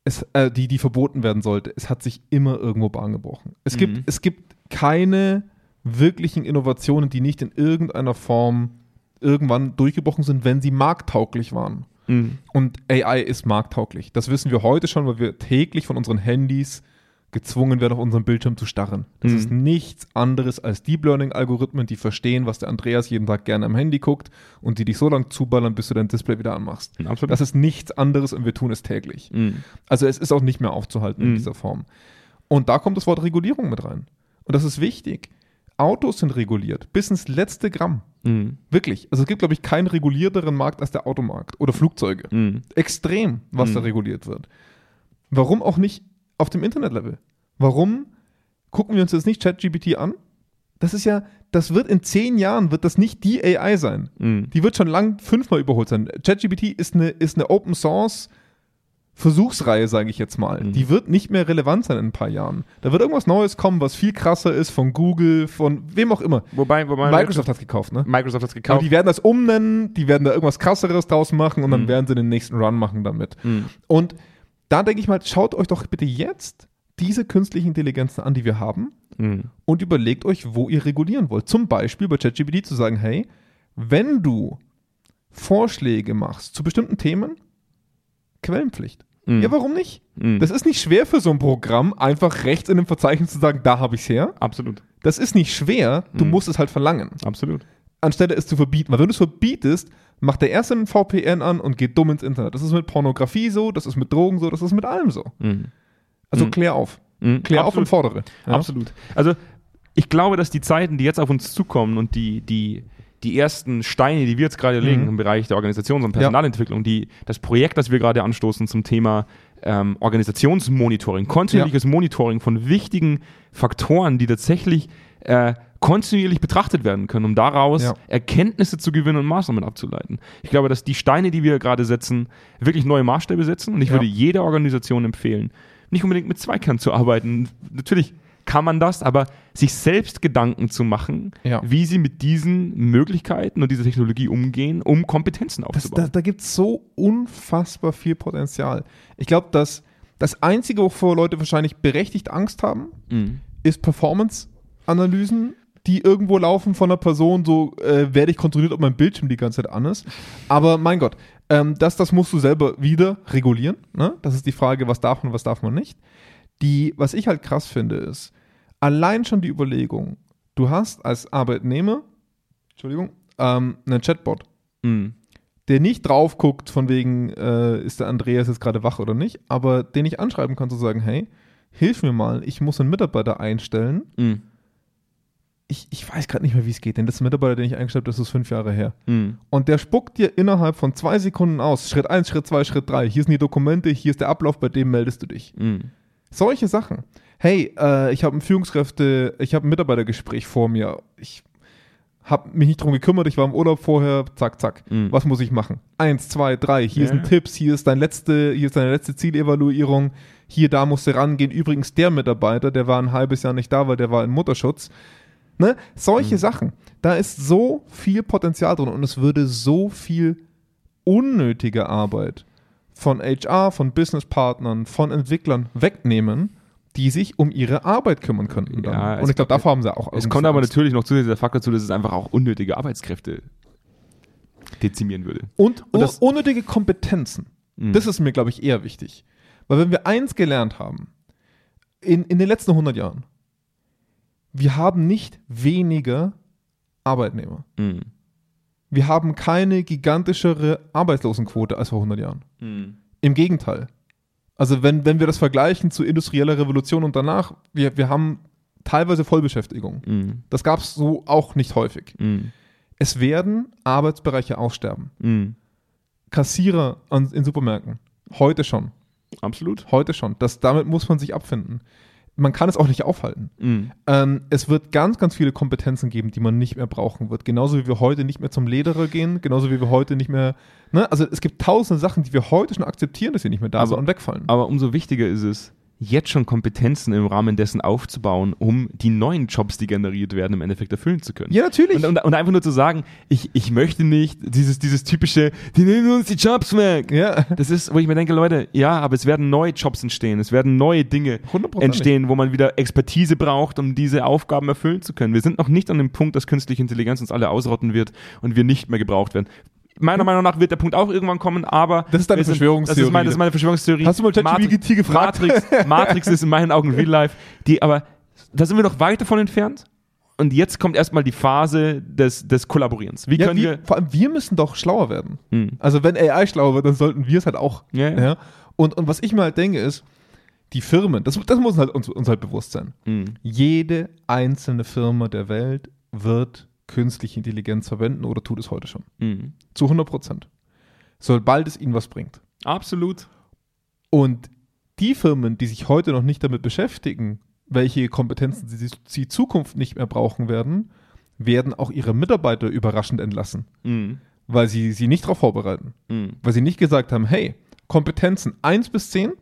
es, äh, die, die verboten werden sollte, es hat sich immer irgendwo Bahn gebrochen. Es, Mhm. gibt, es gibt keine wirklichen Innovationen, die nicht in irgendeiner Form irgendwann durchgebrochen sind, wenn sie markttauglich waren. Mhm. Und AI ist markttauglich. Das wissen wir heute schon, weil wir täglich von unseren Handys gezwungen werden, auf unseren Bildschirm zu starren. Das Mhm. ist nichts anderes als Deep Learning-Algorithmen, die verstehen, was der Andreas jeden Tag gerne am Handy guckt und die dich so lange zuballern, bis du dein Display wieder anmachst. Absolut. Das ist nichts anderes und wir tun es täglich. Mhm. Also es ist auch nicht mehr aufzuhalten in Mhm. dieser Form. Und da kommt das Wort Regulierung mit rein. Und das ist wichtig. Autos sind reguliert, bis ins letzte Gramm. Mhm. Wirklich. Also es gibt, glaube ich, keinen regulierteren Markt als der Automarkt oder Flugzeuge. Mhm. Extrem, was Mhm. da reguliert wird. Warum auch nicht auf dem Internetlevel? Warum gucken wir uns jetzt nicht ChatGPT an? Das ist ja, das wird in zehn Jahren, wird das nicht die AI sein. Mhm. Die wird schon lang fünfmal überholt sein. ChatGPT ist eine, ist eine Open Source Versuchsreihe, sage ich jetzt mal. Mhm. Die wird nicht mehr relevant sein in ein paar Jahren. Da wird irgendwas Neues kommen, was viel krasser ist von Google, von wem auch immer. Wobei, wobei Microsoft hat gekauft, ne? Microsoft hat es gekauft. die werden das umnennen, die werden da irgendwas krasseres draus machen und dann Mhm. werden sie den nächsten Run machen damit. Mhm. Und da denke ich mal, schaut euch doch bitte jetzt diese künstlichen Intelligenzen an, die wir haben Mhm. und überlegt euch, wo ihr regulieren wollt. Zum Beispiel bei ChatGPT zu sagen, hey, wenn du Vorschläge machst zu bestimmten Themen, Quellenpflicht. Mhm. Ja, warum nicht? Mhm. Das ist nicht schwer für so ein Programm, einfach rechts in dem Verzeichnis zu sagen, da habe ich es her. Absolut. Das ist nicht schwer, du Mhm. musst es halt verlangen Absolut. Anstelle es zu verbieten. Weil wenn du es verbietest, macht der erste einen VPN an und geht dumm ins Internet. Das ist mit Pornografie so, das ist mit Drogen so, das ist mit allem so. Mhm. Also Mhm. klär auf. Mhm. Klär auf Absolut. und fordere. Ja? Absolut. Also ich glaube, dass die Zeiten, die jetzt auf uns zukommen und die, die, die ersten Steine, die wir jetzt gerade legen Mhm. im Bereich der Organisations- und Personalentwicklung, die, das Projekt, das wir gerade anstoßen zum Thema ähm, Organisationsmonitoring, kontinuierliches Monitoring von wichtigen Faktoren, die tatsächlich äh, kontinuierlich betrachtet werden können, um daraus Ja. Erkenntnisse zu gewinnen und Maßnahmen abzuleiten. Ich glaube, dass die Steine, die wir gerade setzen, wirklich neue Maßstäbe setzen und ich Ja. würde jeder Organisation empfehlen, nicht unbedingt mit Zweikern zu arbeiten. Natürlich kann man das, aber sich selbst Gedanken zu machen, Ja. wie sie mit diesen Möglichkeiten und dieser Technologie umgehen, um Kompetenzen Das, aufzubauen. da da gibt es so unfassbar viel Potenzial. Ich glaube, dass das Einzige, wovor Leute wahrscheinlich berechtigt Angst haben, Mhm. ist Performance-Analysen, die irgendwo laufen von einer Person, so äh, werde ich kontrolliert, ob mein Bildschirm die ganze Zeit an ist. Aber mein Gott, ähm, das, das musst du selber wieder regulieren. Ne? Das ist die Frage, was darf man, was darf man nicht. Die, was ich halt krass finde, ist, allein schon die Überlegung, du hast als Arbeitnehmer, Entschuldigung, ähm, einen Chatbot, Mhm. der nicht drauf guckt, von wegen, äh, ist der Andreas jetzt gerade wach oder nicht, aber den ich anschreiben kann, zu sagen, hey, hilf mir mal, ich muss einen Mitarbeiter einstellen. Mhm. Ich, ich weiß gerade nicht mehr, wie es geht, denn das ist ein Mitarbeiter, den ich eingestellt habe, das ist fünf Jahre her. Mhm. Und der spuckt dir innerhalb von zwei Sekunden aus, Schritt eins, Schritt zwei, Schritt drei. hier sind die Dokumente, hier ist der Ablauf, bei dem meldest du dich. Mhm. Solche Sachen. Hey, äh, ich habe ein Führungskräfte, ich habe ein Mitarbeitergespräch vor mir. Ich habe mich nicht drum gekümmert, ich war im Urlaub vorher, zack, zack. Mhm. Was muss ich machen? Eins, zwei, drei, hier Ja. sind Tipps, hier ist dein letzte, hier ist deine letzte Zielevaluierung, hier, da musst du rangehen. Übrigens, der Mitarbeiter, der war ein halbes Jahr nicht da, weil der war in Mutterschutz. Ne? Solche Sachen. Da ist so viel Potenzial drin und es würde so viel unnötige Arbeit von HR, von Businesspartnern, von Entwicklern wegnehmen, die sich um ihre Arbeit kümmern könnten. Dann. Ja, und ich glaube, davor haben sie auch. Es kommt aber Angst. natürlich noch zusätzlich der Faktor dazu, dass es einfach auch unnötige Arbeitskräfte dezimieren würde. Und, Und das- unnötige Kompetenzen. Mhm. Das ist mir, glaube ich, eher wichtig. Weil wenn wir eins gelernt haben, in, in den letzten 100 Jahren, wir haben nicht weniger Arbeitnehmer. Mhm. Wir haben keine gigantischere Arbeitslosenquote als vor 100 Jahren. Mhm. Im Gegenteil. Also wenn, wenn wir das vergleichen zu industrieller Revolution und danach, wir, wir haben teilweise Vollbeschäftigung. Mhm. Das gab es so auch nicht häufig. Mhm. Es werden Arbeitsbereiche aussterben. Mhm. Kassierer an, in Supermärkten. Heute schon. Absolut. Heute schon. Das, damit muss man sich abfinden. Man kann es auch nicht aufhalten. Mhm. Ähm, es wird ganz, ganz viele Kompetenzen geben, die man nicht mehr brauchen wird. Genauso wie wir heute nicht mehr zum Lederer gehen, genauso wie wir heute nicht mehr. Ne? Also es gibt tausende Sachen, die wir heute schon akzeptieren, dass sie nicht mehr da Aber- sind und wegfallen. Aber umso wichtiger ist es, jetzt schon Kompetenzen im Rahmen dessen aufzubauen, um die neuen Jobs, die generiert werden, im Endeffekt erfüllen zu können. ja, natürlich. Und, und, und einfach nur zu sagen, ich, ich möchte nicht dieses, dieses typische, die nehmen uns die Jobs weg. ja. Das ist, wo ich mir denke, Leute, ja, aber es werden neue Jobs entstehen, es werden neue Dinge entstehen, wo man wieder Expertise braucht, um diese Aufgaben erfüllen zu können. Wir sind noch nicht an dem Punkt, dass künstliche Intelligenz uns alle ausrotten wird und wir nicht mehr gebraucht werden. Meiner Meinung nach wird der Punkt auch irgendwann kommen, aber Das ist deine Verschwörungstheorie. Das ist meine, das ist meine Verschwörungstheorie. Hast du mal ChatGPT gefragt? Matrix, Matrix ist in meinen Augen Real Life. Die, aber da sind wir noch weit davon entfernt. Und jetzt kommt erstmal die Phase des, des Kollaborierens. Wie Ja, können wir, wir. vor allem wir müssen doch schlauer werden. Hm. Also wenn AI schlauer wird, dann sollten wir es halt auch. Ja. Ja? Und, und was ich mir halt denke ist, die Firmen, das, das muss halt uns, uns halt bewusst sein. Hm. Jede einzelne Firma der Welt wird künstliche Intelligenz verwenden oder tut es heute schon. Hm. Zu 100 Prozent. Sobald es ihnen was bringt. Absolut. Und die Firmen, die sich heute noch nicht damit beschäftigen, welche Kompetenzen sie, sie Zukunft nicht mehr brauchen werden, werden auch ihre Mitarbeiter überraschend entlassen, Hm. weil sie sie nicht darauf vorbereiten. Hm. Weil sie nicht gesagt haben, hey, Kompetenzen 1 bis 10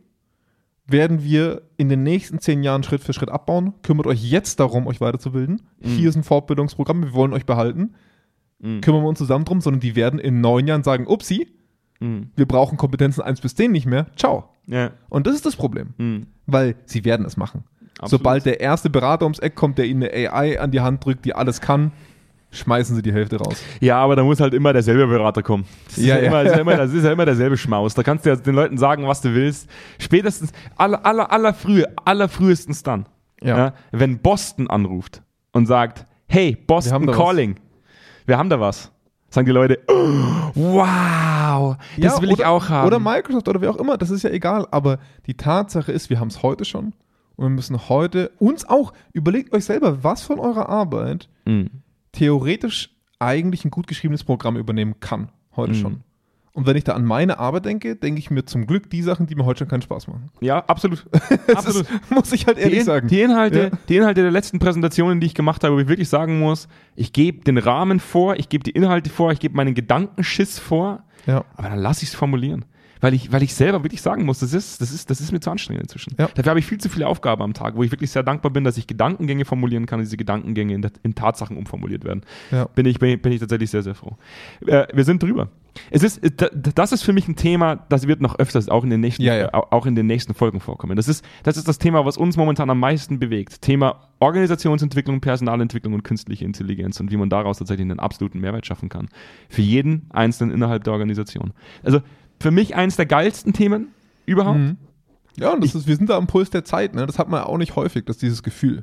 werden wir in den nächsten 10 Jahren Schritt für Schritt abbauen. Kümmert euch jetzt darum, euch weiterzubilden. Mhm. Hier ist ein Fortbildungsprogramm, wir wollen euch behalten. Hm. Kümmern wir uns zusammen drum, sondern die werden in neun Jahren sagen, upsi, Hm. wir brauchen Kompetenzen 1 bis 10 nicht mehr. Ciao. Ja. Und das ist das Problem, Hm. weil sie werden es machen. Absolut. Sobald der erste Berater ums Eck kommt, der ihnen eine AI an die Hand drückt, die alles kann, schmeißen sie die Hälfte raus. Ja, aber da muss halt immer derselbe Berater kommen. Das ist Ja, ja, ja. Immer, das, ist ja immer, das ist ja immer derselbe Schmaus. Da kannst du ja den Leuten sagen, was du willst. Spätestens, aller, aller, aller frühe, aller frühestens dann, ja. wenn Boston anruft und sagt, hey, Wir Boston was. Calling, wir haben da was. Sagen die Leute, oh, wow, das Ja, will oder, ich auch haben. Oder Microsoft oder wer auch immer, das ist ja egal. Aber die Tatsache ist, wir haben es heute schon und wir müssen heute uns auch, überlegt euch selber, was von eurer Arbeit Mhm. Theoretisch eigentlich ein gut geschriebenes Programm übernehmen kann. Heute Mhm. schon. Und wenn ich da an meine Arbeit denke, denke ich mir zum Glück die Sachen, die mir heute schon keinen Spaß machen. Ja, absolut. Das absolut. ist, muss ich halt Die, ehrlich In- sagen. die, Inhalte, Ja. die Inhalte der letzten Präsentationen, die ich gemacht habe, wo ich wirklich sagen muss, ich gebe den Rahmen vor, ich gebe die Inhalte vor, ich gebe meinen Gedankenschiss vor, Ja. aber dann lasse ich es formulieren. Weil ich, weil ich selber wirklich sagen muss, das ist, das ist, das ist mir zu anstrengend inzwischen. Ja. Dafür habe ich viel zu viele Aufgaben am Tag, wo ich wirklich sehr dankbar bin, dass ich Gedankengänge formulieren kann und diese Gedankengänge in, in Tatsachen umformuliert werden. Ja. Bin, ich, bin, ich, bin ich tatsächlich sehr, sehr froh. Äh, wir sind drüber. Es ist, da- das ist für mich ein Thema, das wird noch öfters auch in den nächsten, Ja, ja. äh, auch in den nächsten Folgen vorkommen. Das ist, das ist das Thema, was uns momentan am meisten bewegt. Thema Organisationsentwicklung, Personalentwicklung und künstliche Intelligenz und wie man daraus tatsächlich einen absoluten Mehrwert schaffen kann. Für jeden Einzelnen innerhalb der Organisation. Also für mich eins der geilsten Themen überhaupt. Mhm. Ja, und das ist, wir sind da am Puls der Zeit, ne? Das hat man auch nicht häufig, dass dieses Gefühl.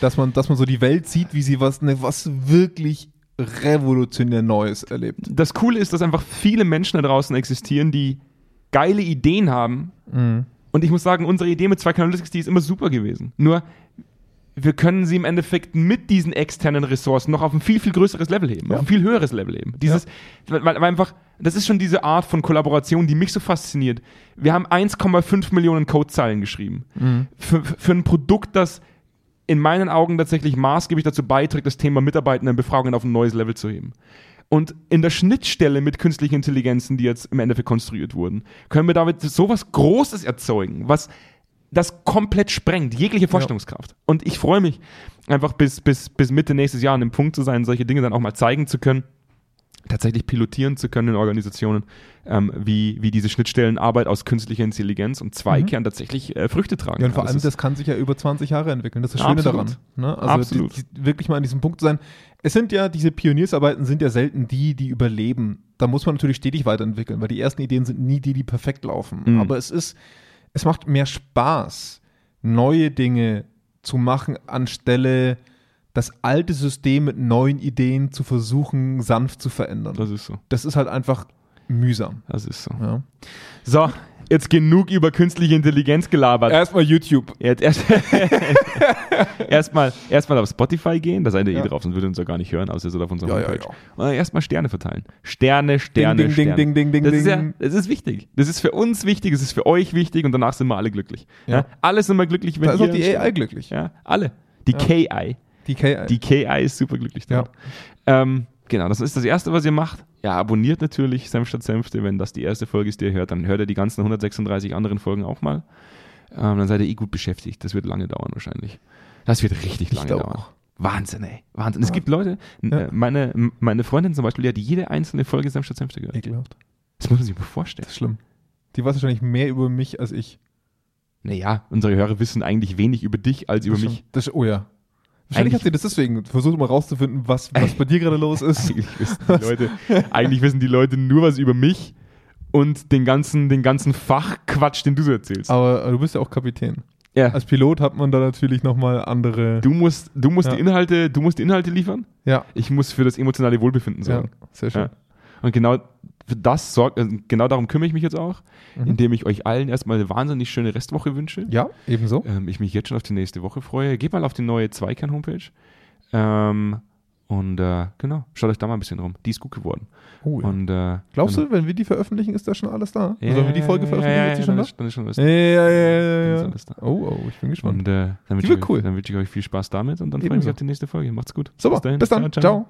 Dass man, dass man so die Welt sieht, wie sie was, ne, was wirklich revolutionär Neues erlebt. Das Coole ist, dass einfach viele Menschen da draußen existieren, die geile Ideen haben. Und ich muss sagen, unsere Idee mit zwei Analytics, die ist immer super gewesen. Nur wir können sie im Endeffekt mit diesen externen Ressourcen noch auf ein viel, viel größeres Level heben, Ja. auf ein viel höheres Level heben. Dieses, weil, weil einfach, das ist schon diese Art von Kollaboration, die mich so fasziniert. Wir haben 1,5 Millionen Codezeilen geschrieben. Für, für ein Produkt, das in meinen Augen tatsächlich maßgeblich dazu beiträgt, das Thema Mitarbeitendenbefragungen auf ein neues Level zu heben. Und in der Schnittstelle mit künstlichen Intelligenzen, die jetzt im Endeffekt konstruiert wurden, können wir damit sowas Großes erzeugen, was das komplett sprengt, jegliche Vorstellungskraft. Und ich freue mich einfach bis, bis, bis Mitte nächstes Jahr an dem Punkt zu sein, solche Dinge dann auch mal zeigen zu können, tatsächlich pilotieren zu können in Organisationen, ähm, wie, wie diese Schnittstellenarbeit aus künstlicher Intelligenz und Zweikern tatsächlich äh, Früchte tragen Ja, und vor kann. allem, Das das kann sich ja über 20 Jahre entwickeln. Das ist das Schöne Absolut. daran. Ne? Also Absolut. Die, die, wirklich mal an diesem Punkt zu sein. Es sind ja, diese Pioniersarbeiten sind ja selten die, die überleben. Da muss man natürlich stetig weiterentwickeln, weil die ersten Ideen sind nie die, die perfekt laufen. Mhm. Aber es ist, es macht mehr Spaß, neue Dinge zu machen, anstelle das alte System mit neuen Ideen zu versuchen, sanft zu verändern. das ist so. Das ist halt einfach mühsam. Das ist so. Ja. So, jetzt genug über künstliche Intelligenz gelabert. Erstmal YouTube. Jetzt erst erstmal erstmal auf Spotify gehen, da seid ihr Ja. eh drauf, sonst würdet ihr uns ja gar nicht hören, außer ihr seid auf unserer Ja, ja, Homepage. ja. Und dann erstmal Sterne verteilen. Sterne, Sterne, ding, Sterne. ding, ding, ding, das ist ja, ding. das ist wichtig. Das ist für uns wichtig, es ist für euch wichtig und danach sind wir alle glücklich. Ja. Ja. Alle sind wir glücklich, wenn Da ist ihr auch die AI glücklich. Ja, alle. Die KI. Die KI. Die KI ist super glücklich Ja. damit. Ähm, genau, das ist das Erste, was ihr macht. Ja, abonniert natürlich Senf statt Senfte. Wenn das die erste Folge ist, die ihr hört, dann hört ihr die ganzen 136 anderen Folgen auch mal. Ähm, dann seid ihr eh gut beschäftigt. Das wird lange dauern wahrscheinlich. Das wird richtig Ich lange dauern. auch. Wahnsinn, ey. Wahnsinn. Es Ja. gibt Leute, Ja. äh, meine, meine Freundin zum Beispiel, die hat jede einzelne Folge Senf statt Senfte gehört. Ekelhaft. Das muss man sich mal vorstellen. Das ist schlimm. Die weiß wahrscheinlich mehr über mich als ich. Naja, unsere Hörer wissen eigentlich wenig über dich als über Das mich. schon- Das, oh ja. Wahrscheinlich Eigentlich- hat sie das deswegen versucht, mal rauszufinden, was, was bei dir gerade los ist. Eigentlich wissen, die Leute, eigentlich wissen die Leute nur was über mich und den ganzen, den ganzen Fachquatsch, den du so erzählst. Aber, du bist ja auch Kapitän. ja. Als Pilot hat man da natürlich nochmal andere. Du musst, du musst Ja. die Inhalte, du musst die Inhalte liefern. ja, Ich muss für das emotionale Wohlbefinden ja, sorgen. sehr schön. Ja. Und genau für das sorgt, also genau darum kümmere ich mich jetzt auch, Mhm. indem ich euch allen erstmal eine wahnsinnig schöne Restwoche wünsche. Ja, ebenso. Ähm, ich mich jetzt schon auf die nächste Woche freue. Geht mal auf die neue Zweikern-Homepage. Ähm, und äh, genau, schaut euch da mal ein bisschen rum. Die ist gut geworden. Oh, ja. Und, äh, Glaubst du, wenn wir die veröffentlichen, ist da schon alles da? Ja, also, wenn wir die Folge ja, veröffentlichen, ja, ist sie ja, schon dann da? ist- Dann ist schon was Ja, ja, ja, Dann ja, ist ja. alles da. Oh, oh, ich bin gespannt. Und äh, dann Die wünsche wird ich, cool. euch- dann wünsche ich euch viel Spaß damit und dann freue ich mich auf die nächste Folge. Macht's gut. Super, bis dann. Ciao.